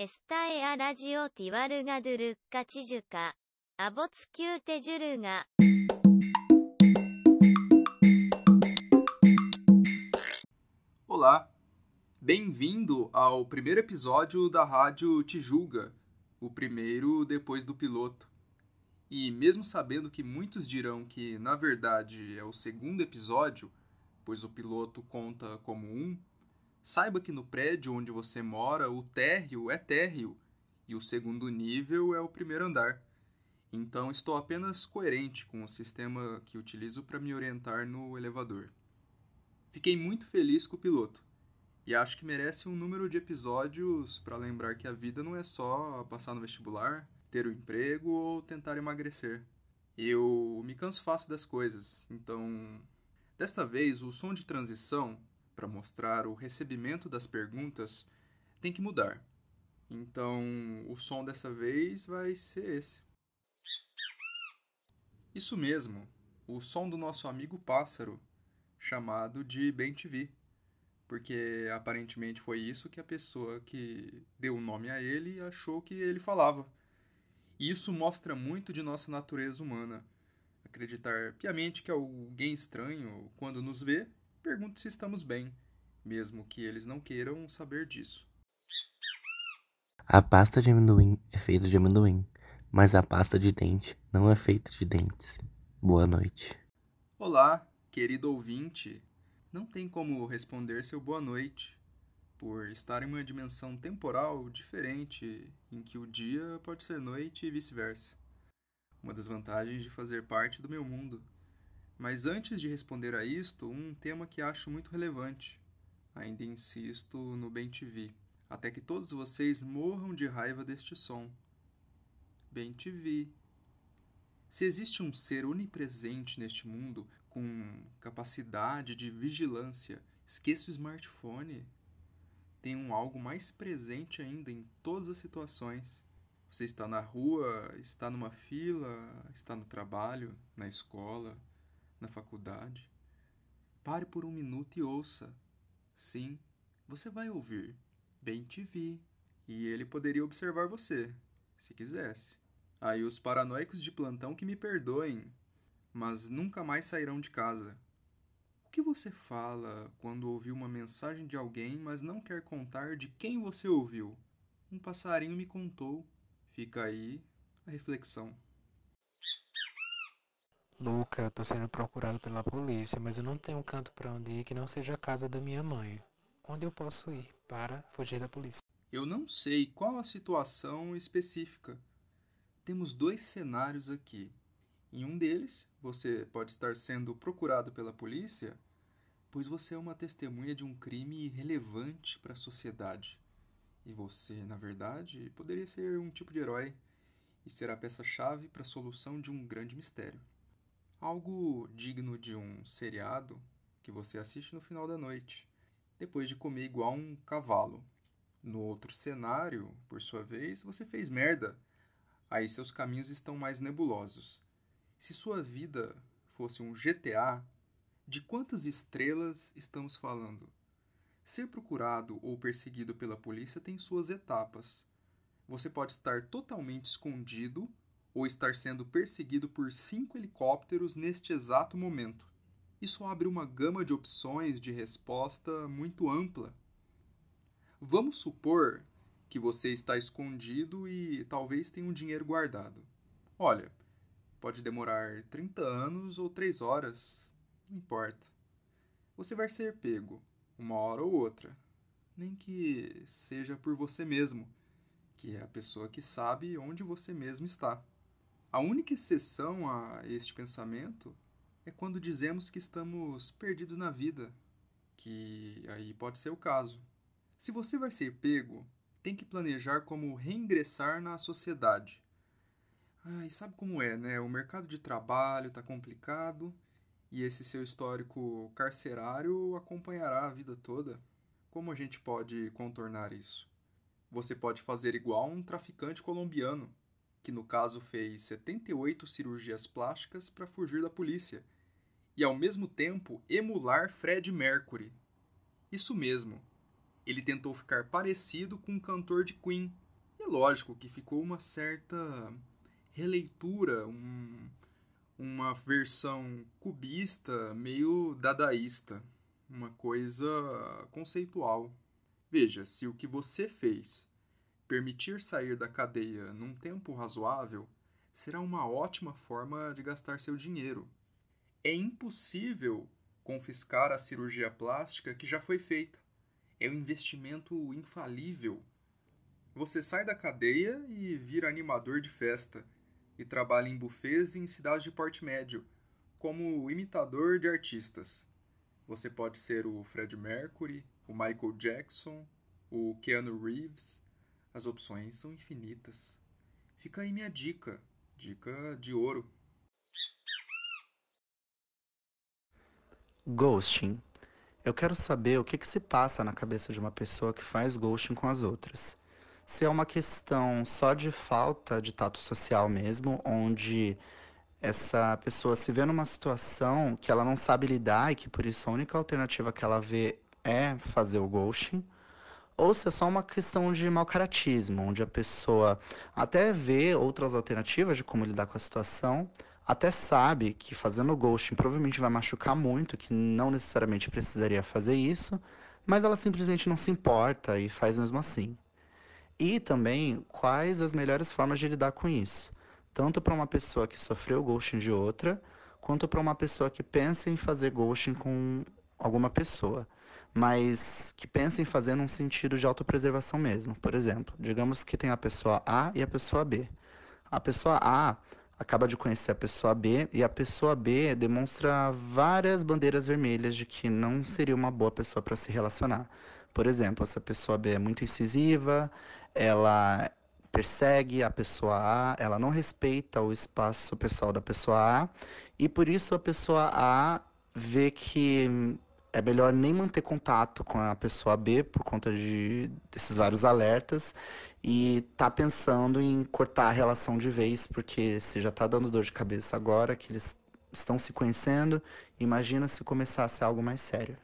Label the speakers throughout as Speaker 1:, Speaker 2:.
Speaker 1: エスタエアラジオティワルガドゥルッカチジュカ、アボツキューテジュルガ。
Speaker 2: Olá, bem-vindo ao primeiro episódio da Rádio Tijuga, o primeiro depois do piloto. E mesmo sabendo que muitos dirão que, na verdade, é o segundo episódio, pois o piloto conta como um, saiba que no prédio onde você mora, o térreo é térreo e o segundo nível é o primeiro andar. Então estou apenas coerente com o sistema que utilizo para me orientar no elevador. Fiquei muito feliz com o piloto e acho que merece um número de episódios para lembrar que a vida não é só passar no vestibular, ter o um emprego ou tentar emagrecer. Eu me canso fácil das coisas, então. Desta vez, o som de transição, para mostrar o recebimento das perguntas, tem que mudar. Então, o som dessa vez vai ser esse. Isso mesmo, o som do nosso amigo pássaro, chamado de Ben TV, porque aparentemente foi isso que a pessoa que deu o nome a ele achou que ele falava. E isso mostra muito de nossa natureza humana. Acreditar piamente que alguém estranho, quando nos vê, pergunta se estamos bem, mesmo que eles não queiram saber disso.
Speaker 3: A pasta de amendoim é feita de amendoim, mas a pasta de dente não é feita de dentes. Boa noite.
Speaker 2: Olá, querido ouvinte. Não tem como responder seu boa noite, por estar em uma dimensão temporal diferente, em que o dia pode ser noite e vice-versa. Uma das vantagens de fazer parte do meu mundo. Mas antes de responder a isto, um tema que acho muito relevante. Ainda insisto no Bem TV, até que todos vocês morram de raiva deste som. Bem TV. Se existe um ser onipresente neste mundo com capacidade de vigilância, esqueça o smartphone tem um algo mais presente ainda em todas as situações. Você está na rua, está numa fila, está no trabalho, na escola, na faculdade. Pare por um minuto e ouça. Sim, você vai ouvir. Bem te vi. E ele poderia observar você, se quisesse. Aí os paranoicos de plantão que me perdoem, mas nunca mais sairão de casa, o que você fala quando ouviu uma mensagem de alguém, mas não quer contar de quem você ouviu? Um passarinho me contou. Fica aí a reflexão.
Speaker 4: Luca, eu tô sendo procurado pela polícia, mas eu não tenho um canto para onde ir que não seja a casa da minha mãe. Onde eu posso ir para fugir da polícia?
Speaker 2: Eu não sei qual a situação específica. Temos dois cenários aqui. Em um deles, você pode estar sendo procurado pela polícia, pois você é uma testemunha de um crime relevante para a sociedade. E você, na verdade, poderia ser um tipo de herói e ser a peça-chave para a solução de um grande mistério. Algo digno de um seriado que você assiste no final da noite, depois de comer igual um cavalo. No outro cenário, por sua vez, você fez merda. Aí seus caminhos estão mais nebulosos. Se sua vida fosse um GTA, de quantas estrelas estamos falando? Ser procurado ou perseguido pela polícia tem suas etapas. Você pode estar totalmente escondido ou estar sendo perseguido por cinco helicópteros neste exato momento. Isso abre uma gama de opções de resposta muito ampla. Vamos supor que você está escondido e talvez tenha um dinheiro guardado. Olha, Pode demorar 30 anos ou 3 horas, não importa. Você vai ser pego, uma hora ou outra. Nem que seja por você mesmo, que é a pessoa que sabe onde você mesmo está. A única exceção a este pensamento é quando dizemos que estamos perdidos na vida, que aí pode ser o caso. Se você vai ser pego, tem que planejar como reingressar na sociedade ah, e sabe como é, né? O mercado de trabalho está complicado e esse seu histórico carcerário acompanhará a vida toda. Como a gente pode contornar isso? Você pode fazer igual um traficante colombiano, que no caso fez 78 cirurgias plásticas para fugir da polícia, e ao mesmo tempo emular Fred Mercury. Isso mesmo. Ele tentou ficar parecido com um cantor de Queen, lógico que ficou uma certa releitura, um, uma versão cubista, meio dadaísta, uma coisa conceitual. Veja, se o que você fez permitir sair da cadeia num tempo razoável, será uma ótima forma de gastar seu dinheiro. É impossível confiscar a cirurgia plástica que já foi feita. É um investimento infalível. Você sai da cadeia e vira animador de festa e trabalha em bufês em cidades de porte médio, como imitador de artistas. Você pode ser o Fred Mercury, o Michael Jackson, o Keanu Reeves. As opções são infinitas. Fica aí minha dica, dica de ouro.
Speaker 5: Ghosting. Eu quero saber o que, que se passa na cabeça de uma pessoa que faz ghosting com as outras se é uma questão só de falta de tato social mesmo, onde essa pessoa se vê numa situação que ela não sabe lidar e que por isso a única alternativa que ela vê é fazer o ghosting, ou se é só uma questão de mau caratismo, onde a pessoa até vê outras alternativas de como lidar com a situação, até sabe que fazendo ghosting provavelmente vai machucar muito, que não necessariamente precisaria fazer isso, mas ela simplesmente não se importa e faz mesmo assim. E também quais as melhores formas de lidar com isso, tanto para uma pessoa que sofreu ghosting de outra, quanto para uma pessoa que pensa em fazer ghosting com alguma pessoa, mas que pensa em fazer num sentido de autopreservação mesmo. Por exemplo, digamos que tem a pessoa A e a pessoa B. A pessoa A acaba de conhecer a pessoa B e a pessoa B demonstra várias bandeiras vermelhas de que não seria uma boa pessoa para se relacionar. Por exemplo, essa pessoa B é muito incisiva, ela persegue a pessoa A, ela não respeita o espaço pessoal da pessoa A, e por isso a pessoa A vê que é melhor nem manter contato com a pessoa B por conta de desses vários alertas e tá pensando em cortar a relação de vez, porque se já tá dando dor de cabeça agora que eles estão se conhecendo, imagina se começasse algo mais sério.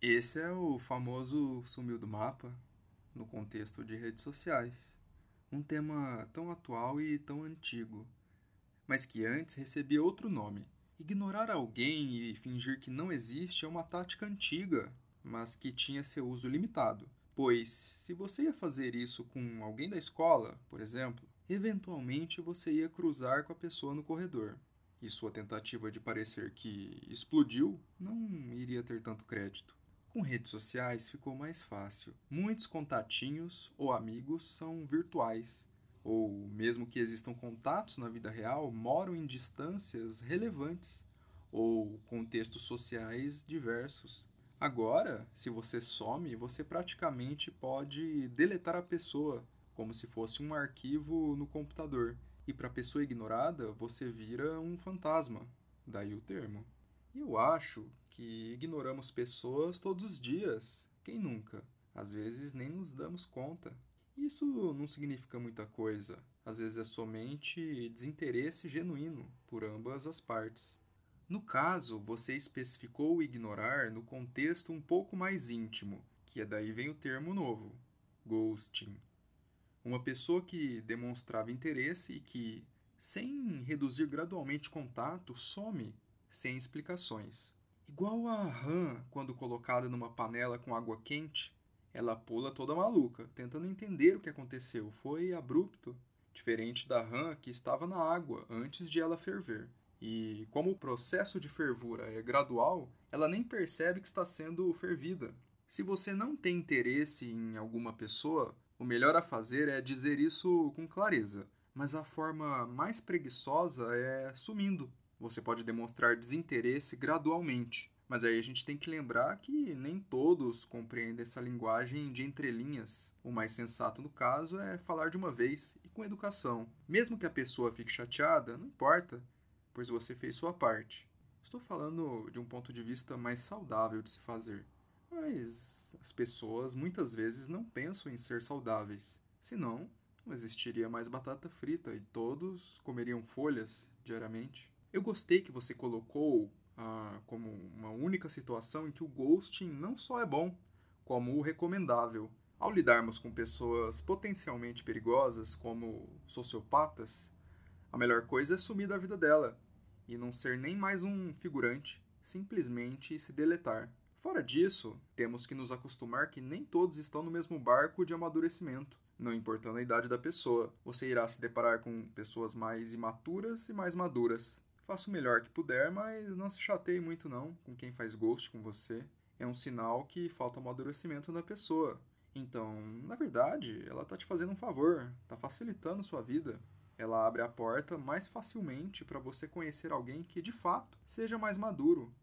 Speaker 2: Esse é o famoso sumiu do mapa no contexto de redes sociais. Um tema tão atual e tão antigo, mas que antes recebia outro nome. Ignorar alguém e fingir que não existe é uma tática antiga, mas que tinha seu uso limitado. Pois, se você ia fazer isso com alguém da escola, por exemplo, eventualmente você ia cruzar com a pessoa no corredor. E sua tentativa de parecer que explodiu não iria ter tanto crédito. Com redes sociais ficou mais fácil. Muitos contatinhos ou amigos são virtuais, ou mesmo que existam contatos na vida real, moram em distâncias relevantes ou contextos sociais diversos. Agora, se você some, você praticamente pode deletar a pessoa, como se fosse um arquivo no computador. E para a pessoa ignorada, você vira um fantasma. Daí o termo. Eu acho que ignoramos pessoas todos os dias. Quem nunca? Às vezes nem nos damos conta. Isso não significa muita coisa. Às vezes é somente desinteresse genuíno por ambas as partes. No caso, você especificou ignorar no contexto um pouco mais íntimo, que é daí vem o termo novo, ghosting. Uma pessoa que demonstrava interesse e que, sem reduzir gradualmente contato, some sem explicações. Igual a rã quando colocada numa panela com água quente, ela pula toda maluca, tentando entender o que aconteceu. Foi abrupto, diferente da rã que estava na água antes de ela ferver. E como o processo de fervura é gradual, ela nem percebe que está sendo fervida. Se você não tem interesse em alguma pessoa, o melhor a fazer é dizer isso com clareza. Mas a forma mais preguiçosa é sumindo, você pode demonstrar desinteresse gradualmente. Mas aí a gente tem que lembrar que nem todos compreendem essa linguagem de entrelinhas. O mais sensato no caso é falar de uma vez e com educação. Mesmo que a pessoa fique chateada, não importa, pois você fez sua parte. Estou falando de um ponto de vista mais saudável de se fazer. Mas as pessoas muitas vezes não pensam em ser saudáveis. Senão, não existiria mais batata frita e todos comeriam folhas diariamente. Eu gostei que você colocou ah, como uma única situação em que o ghosting não só é bom, como o recomendável. Ao lidarmos com pessoas potencialmente perigosas, como sociopatas, a melhor coisa é sumir da vida dela e não ser nem mais um figurante, simplesmente se deletar. Fora disso, temos que nos acostumar que nem todos estão no mesmo barco de amadurecimento. Não importando a idade da pessoa, você irá se deparar com pessoas mais imaturas e mais maduras. Faça o melhor que puder, mas não se chateie muito não com quem faz ghost com você. É um sinal que falta amadurecimento na pessoa. Então, na verdade, ela está te fazendo um favor, está facilitando sua vida. Ela abre a porta mais facilmente para você conhecer alguém que de fato seja mais maduro.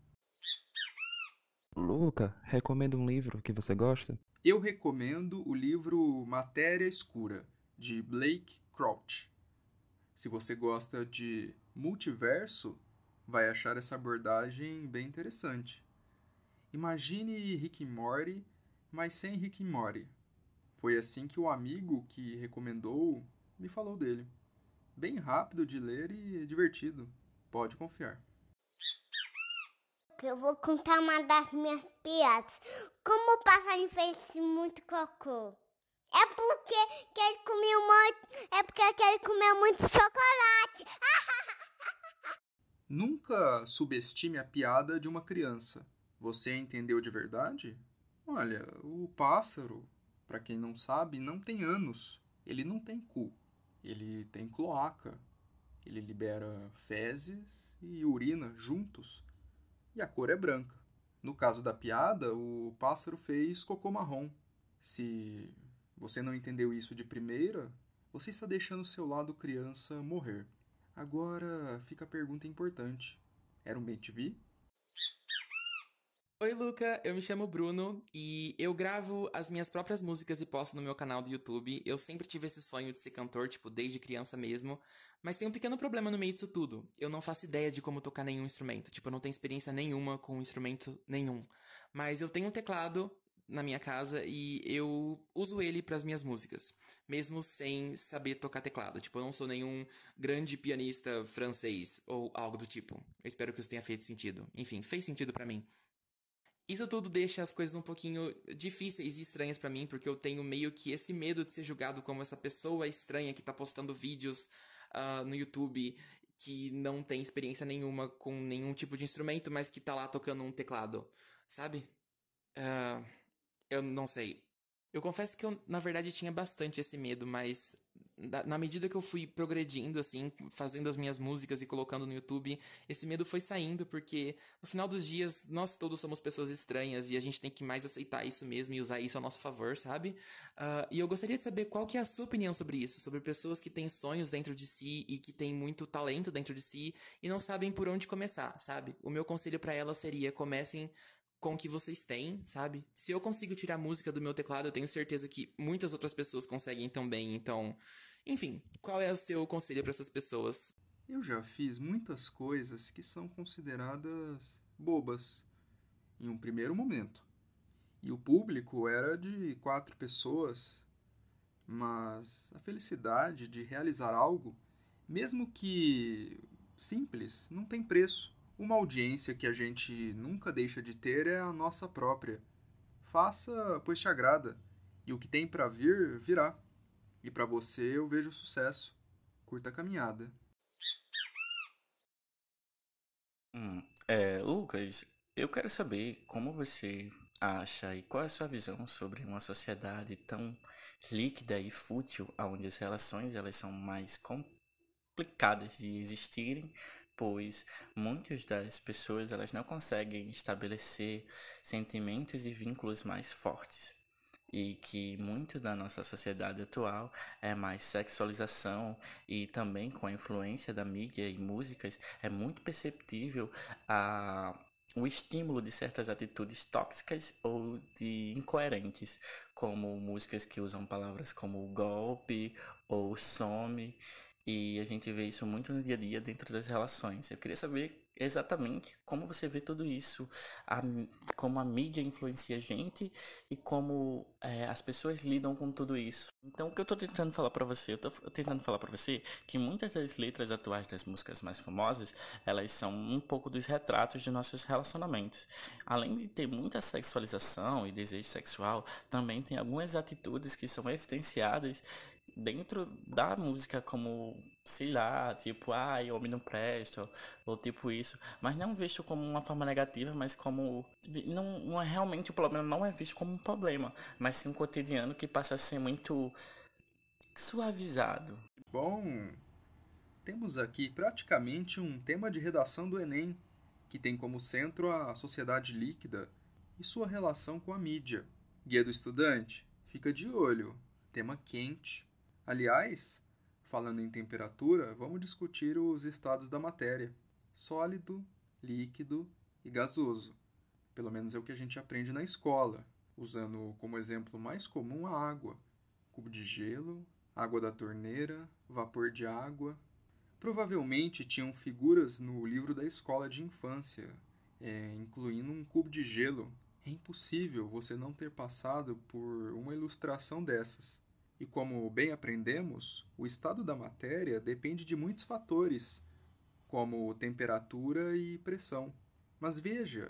Speaker 6: Luca, recomendo um livro que você gosta?
Speaker 2: Eu recomendo o livro Matéria Escura, de Blake Crouch. Se você gosta de multiverso, vai achar essa abordagem bem interessante. Imagine Rick e Morty, mas sem Rick e Morty. Foi assim que o amigo que recomendou me falou dele. Bem rápido de ler e divertido. Pode confiar.
Speaker 7: Eu vou contar uma das minhas piadas. Como o passarinho fez muito cocô? É porque que ele comeu muito. É porque ele comeu muito chocolate.
Speaker 2: Nunca subestime a piada de uma criança. Você entendeu de verdade? Olha, o pássaro, para quem não sabe, não tem anos. Ele não tem cu. Ele tem cloaca. Ele libera fezes e urina juntos. E a cor é branca. No caso da piada, o pássaro fez cocô marrom. Se você não entendeu isso de primeira, você está deixando seu lado criança morrer. Agora fica a pergunta importante: era um bem TV?
Speaker 8: Oi, Luca, eu me chamo Bruno e eu gravo as minhas próprias músicas e posto no meu canal do YouTube. Eu sempre tive esse sonho de ser cantor, tipo, desde criança mesmo, mas tem um pequeno problema no meio disso tudo. Eu não faço ideia de como tocar nenhum instrumento, tipo, eu não tenho experiência nenhuma com instrumento nenhum. Mas eu tenho um teclado na minha casa e eu uso ele para as minhas músicas, mesmo sem saber tocar teclado. Tipo, eu não sou nenhum grande pianista francês ou algo do tipo. Eu espero que isso tenha feito sentido. Enfim, fez sentido para mim. Isso tudo deixa as coisas um pouquinho difíceis e estranhas para mim, porque eu tenho meio que esse medo de ser julgado como essa pessoa estranha que tá postando vídeos uh, no YouTube que não tem experiência nenhuma com nenhum tipo de instrumento, mas que tá lá tocando um teclado, sabe? Uh, eu não sei. Eu confesso que eu, na verdade, tinha bastante esse medo, mas na medida que eu fui progredindo, assim, fazendo as minhas músicas e colocando no YouTube, esse medo foi saindo, porque no final dos dias nós todos somos pessoas estranhas e a gente tem que mais aceitar isso mesmo e usar isso a nosso favor, sabe? Uh, e eu gostaria de saber qual que é a sua opinião sobre isso, sobre pessoas que têm sonhos dentro de si e que têm muito talento dentro de si e não sabem por onde começar, sabe? O meu conselho para elas seria comecem com o que vocês têm, sabe? Se eu consigo tirar música do meu teclado, eu tenho certeza que muitas outras pessoas conseguem também. Então, enfim, qual é o seu conselho para essas pessoas?
Speaker 2: Eu já fiz muitas coisas que são consideradas bobas em um primeiro momento. E o público era de quatro pessoas, mas a felicidade de realizar algo, mesmo que simples, não tem preço. Uma audiência que a gente nunca deixa de ter é a nossa própria. Faça, pois te agrada, e o que tem para vir, virá. E para você eu vejo sucesso. Curta a caminhada.
Speaker 9: Hum, é, Lucas, eu quero saber como você acha e qual é a sua visão sobre uma sociedade tão líquida e fútil, onde as relações elas são mais complicadas de existirem pois muitas das pessoas elas não conseguem estabelecer sentimentos e vínculos mais fortes. E que muito da nossa sociedade atual é mais sexualização e também com a influência da mídia e músicas é muito perceptível a o estímulo de certas atitudes tóxicas ou de incoerentes, como músicas que usam palavras como golpe ou some, e a gente vê isso muito no dia a dia dentro das relações. Eu queria saber
Speaker 5: exatamente como você vê tudo isso, a, como a mídia influencia a gente e como é, as pessoas lidam com tudo isso. Então, o que eu tô tentando falar para você, eu tô tentando falar para você que muitas das letras atuais das músicas mais famosas, elas são um pouco dos retratos de nossos relacionamentos. Além de ter muita sexualização e desejo sexual, também tem algumas atitudes que são evidenciadas dentro da música como, sei lá, tipo, ai, homem não presta, ou, ou, tipo isso, mas não visto como uma forma negativa, mas como não, não é realmente o problema não é visto como um problema, mas sim um cotidiano que passa a ser muito suavizado.
Speaker 2: Bom, temos aqui praticamente um tema de redação do ENEM, que tem como centro a sociedade líquida e sua relação com a mídia. Guia do estudante, fica de olho, tema quente. Aliás, falando em temperatura, vamos discutir os estados da matéria: sólido, líquido e gasoso. Pelo menos é o que a gente aprende na escola, usando como exemplo mais comum a água, cubo de gelo, água da torneira, vapor de água. Provavelmente tinham figuras no livro da escola de infância, é, incluindo um cubo de gelo. É impossível você não ter passado por uma ilustração dessas. E como bem aprendemos, o estado da matéria depende de muitos fatores, como temperatura e pressão. Mas veja,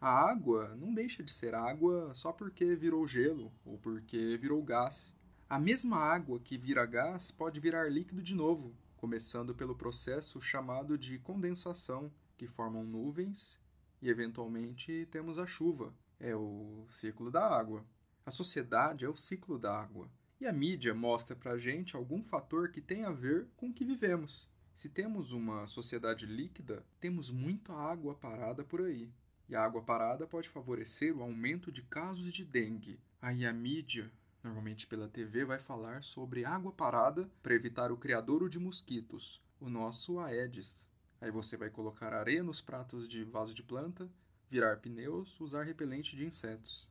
Speaker 2: a água não deixa de ser água só porque virou gelo ou porque virou gás. A mesma água que vira gás pode virar líquido de novo, começando pelo processo chamado de condensação, que formam nuvens e eventualmente temos a chuva. É o ciclo da água. A sociedade é o ciclo da água. E a mídia mostra para gente algum fator que tem a ver com o que vivemos. Se temos uma sociedade líquida, temos muita água parada por aí. E a água parada pode favorecer o aumento de casos de dengue. Aí a mídia, normalmente pela TV, vai falar sobre água parada para evitar o criadouro de mosquitos, o nosso Aedes. Aí você vai colocar areia nos pratos de vaso de planta, virar pneus, usar repelente de insetos.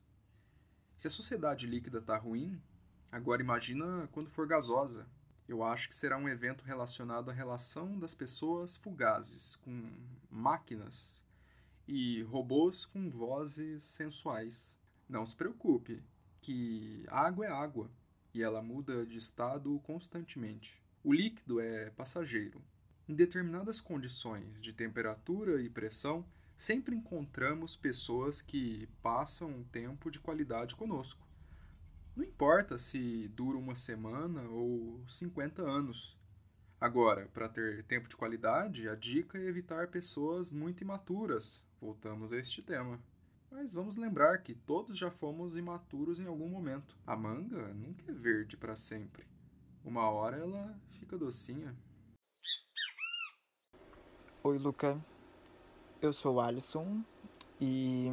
Speaker 2: Se a sociedade líquida está ruim, Agora imagina quando for gasosa. Eu acho que será um evento relacionado à relação das pessoas fugazes com máquinas e robôs com vozes sensuais. Não se preocupe, que água é água e ela muda de estado constantemente. O líquido é passageiro. Em determinadas condições de temperatura e pressão, sempre encontramos pessoas que passam um tempo de qualidade conosco. Não importa se dura uma semana ou 50 anos. Agora, para ter tempo de qualidade, a dica é evitar pessoas muito imaturas. Voltamos a este tema. Mas vamos lembrar que todos já fomos imaturos em algum momento. A manga nunca é verde para sempre. Uma hora ela fica docinha.
Speaker 10: Oi, Luca. Eu sou o Alisson e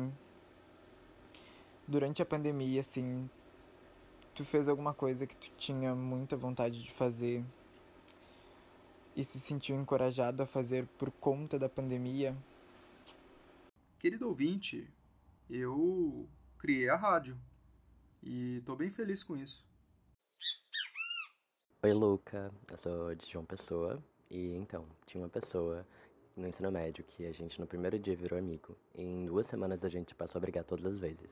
Speaker 10: durante a pandemia, assim, tu fez alguma coisa que tu tinha muita vontade de fazer e se sentiu encorajado a fazer por conta da pandemia?
Speaker 2: Querido ouvinte, eu criei a rádio e tô bem feliz com isso.
Speaker 3: Oi, Luca. Eu sou de João Pessoa e então, tinha uma pessoa no ensino médio que a gente no primeiro dia virou amigo. E em duas semanas a gente passou a brigar todas as vezes.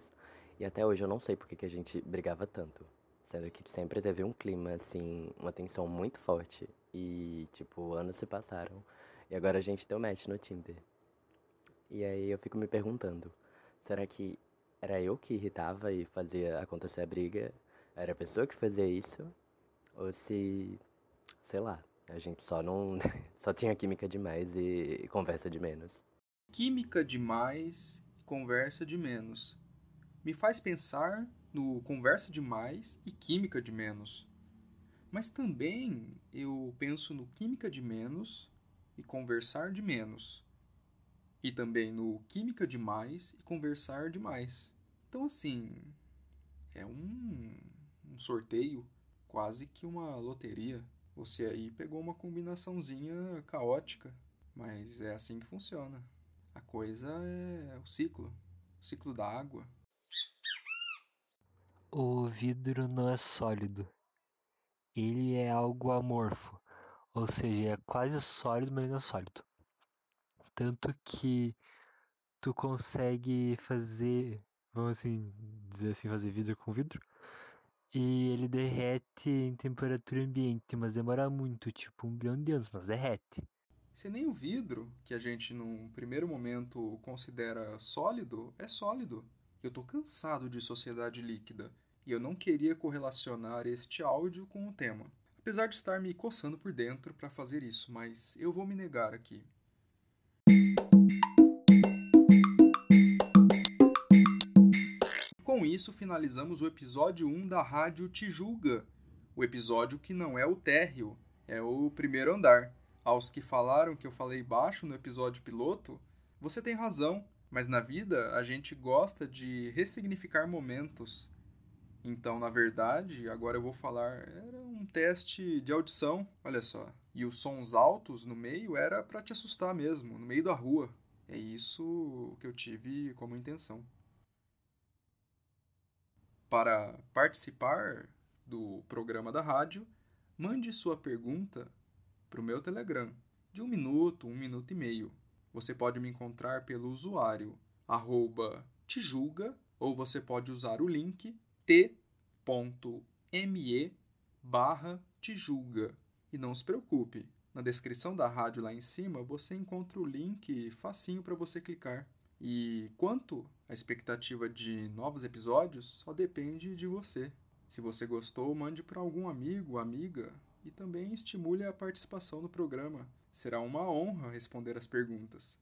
Speaker 3: E até hoje eu não sei porque que a gente brigava tanto. Sendo que sempre teve um clima, assim, uma tensão muito forte. E, tipo, anos se passaram. E agora a gente deu match no Tinder. E aí eu fico me perguntando: será que era eu que irritava e fazia acontecer a briga? Era a pessoa que fazia isso? Ou se, sei lá, a gente só não. só tinha química demais e conversa de menos?
Speaker 2: Química demais e conversa de menos me faz pensar no conversa demais e química de menos. Mas também eu penso no química de menos e conversar de menos. E também no química de mais e conversar de mais. Então, assim, é um, um sorteio, quase que uma loteria. Você aí pegou uma combinaçãozinha caótica, mas é assim que funciona. A coisa é o ciclo, o ciclo da água,
Speaker 11: o vidro não é sólido. Ele é algo amorfo, ou seja, é quase sólido, mas não é sólido. Tanto que tu consegue fazer, vamos assim dizer assim, fazer vidro com vidro. E ele derrete em temperatura ambiente, mas demora muito, tipo um bilhão de anos, mas derrete.
Speaker 2: Se nem o vidro, que a gente num primeiro momento considera sólido, é sólido. Eu tô cansado de sociedade líquida e eu não queria correlacionar este áudio com o tema. Apesar de estar me coçando por dentro para fazer isso, mas eu vou me negar aqui. Com isso, finalizamos o episódio 1 da Rádio Tijuga. O episódio que não é o térreo, é o primeiro andar. Aos que falaram que eu falei baixo no episódio piloto, você tem razão, mas na vida a gente gosta de ressignificar momentos. Então, na verdade, agora eu vou falar, era um teste de audição, olha só. E os sons altos no meio era para te assustar mesmo, no meio da rua. É isso que eu tive como intenção. Para participar do programa da rádio, mande sua pergunta para o meu Telegram, de um minuto, um minuto e meio. Você pode me encontrar pelo usuário arroba ou você pode usar o link t.me barra tijulga. E não se preocupe, na descrição da rádio lá em cima você encontra o link facinho para você clicar. E quanto à expectativa de novos episódios, só depende de você. Se você gostou, mande para algum amigo, amiga e também estimule a participação no programa. Será uma honra responder as perguntas.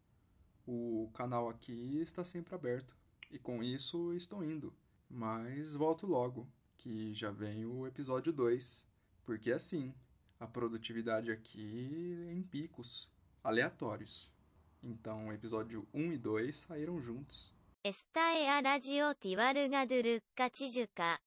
Speaker 2: O canal aqui está sempre aberto e com isso estou indo. Mas volto logo, que já vem o episódio 2, porque assim, a produtividade aqui é em picos aleatórios. Então, episódio 1 e 2 saíram juntos.
Speaker 1: Esta é a radio tiwaru ga duru kachiju ka,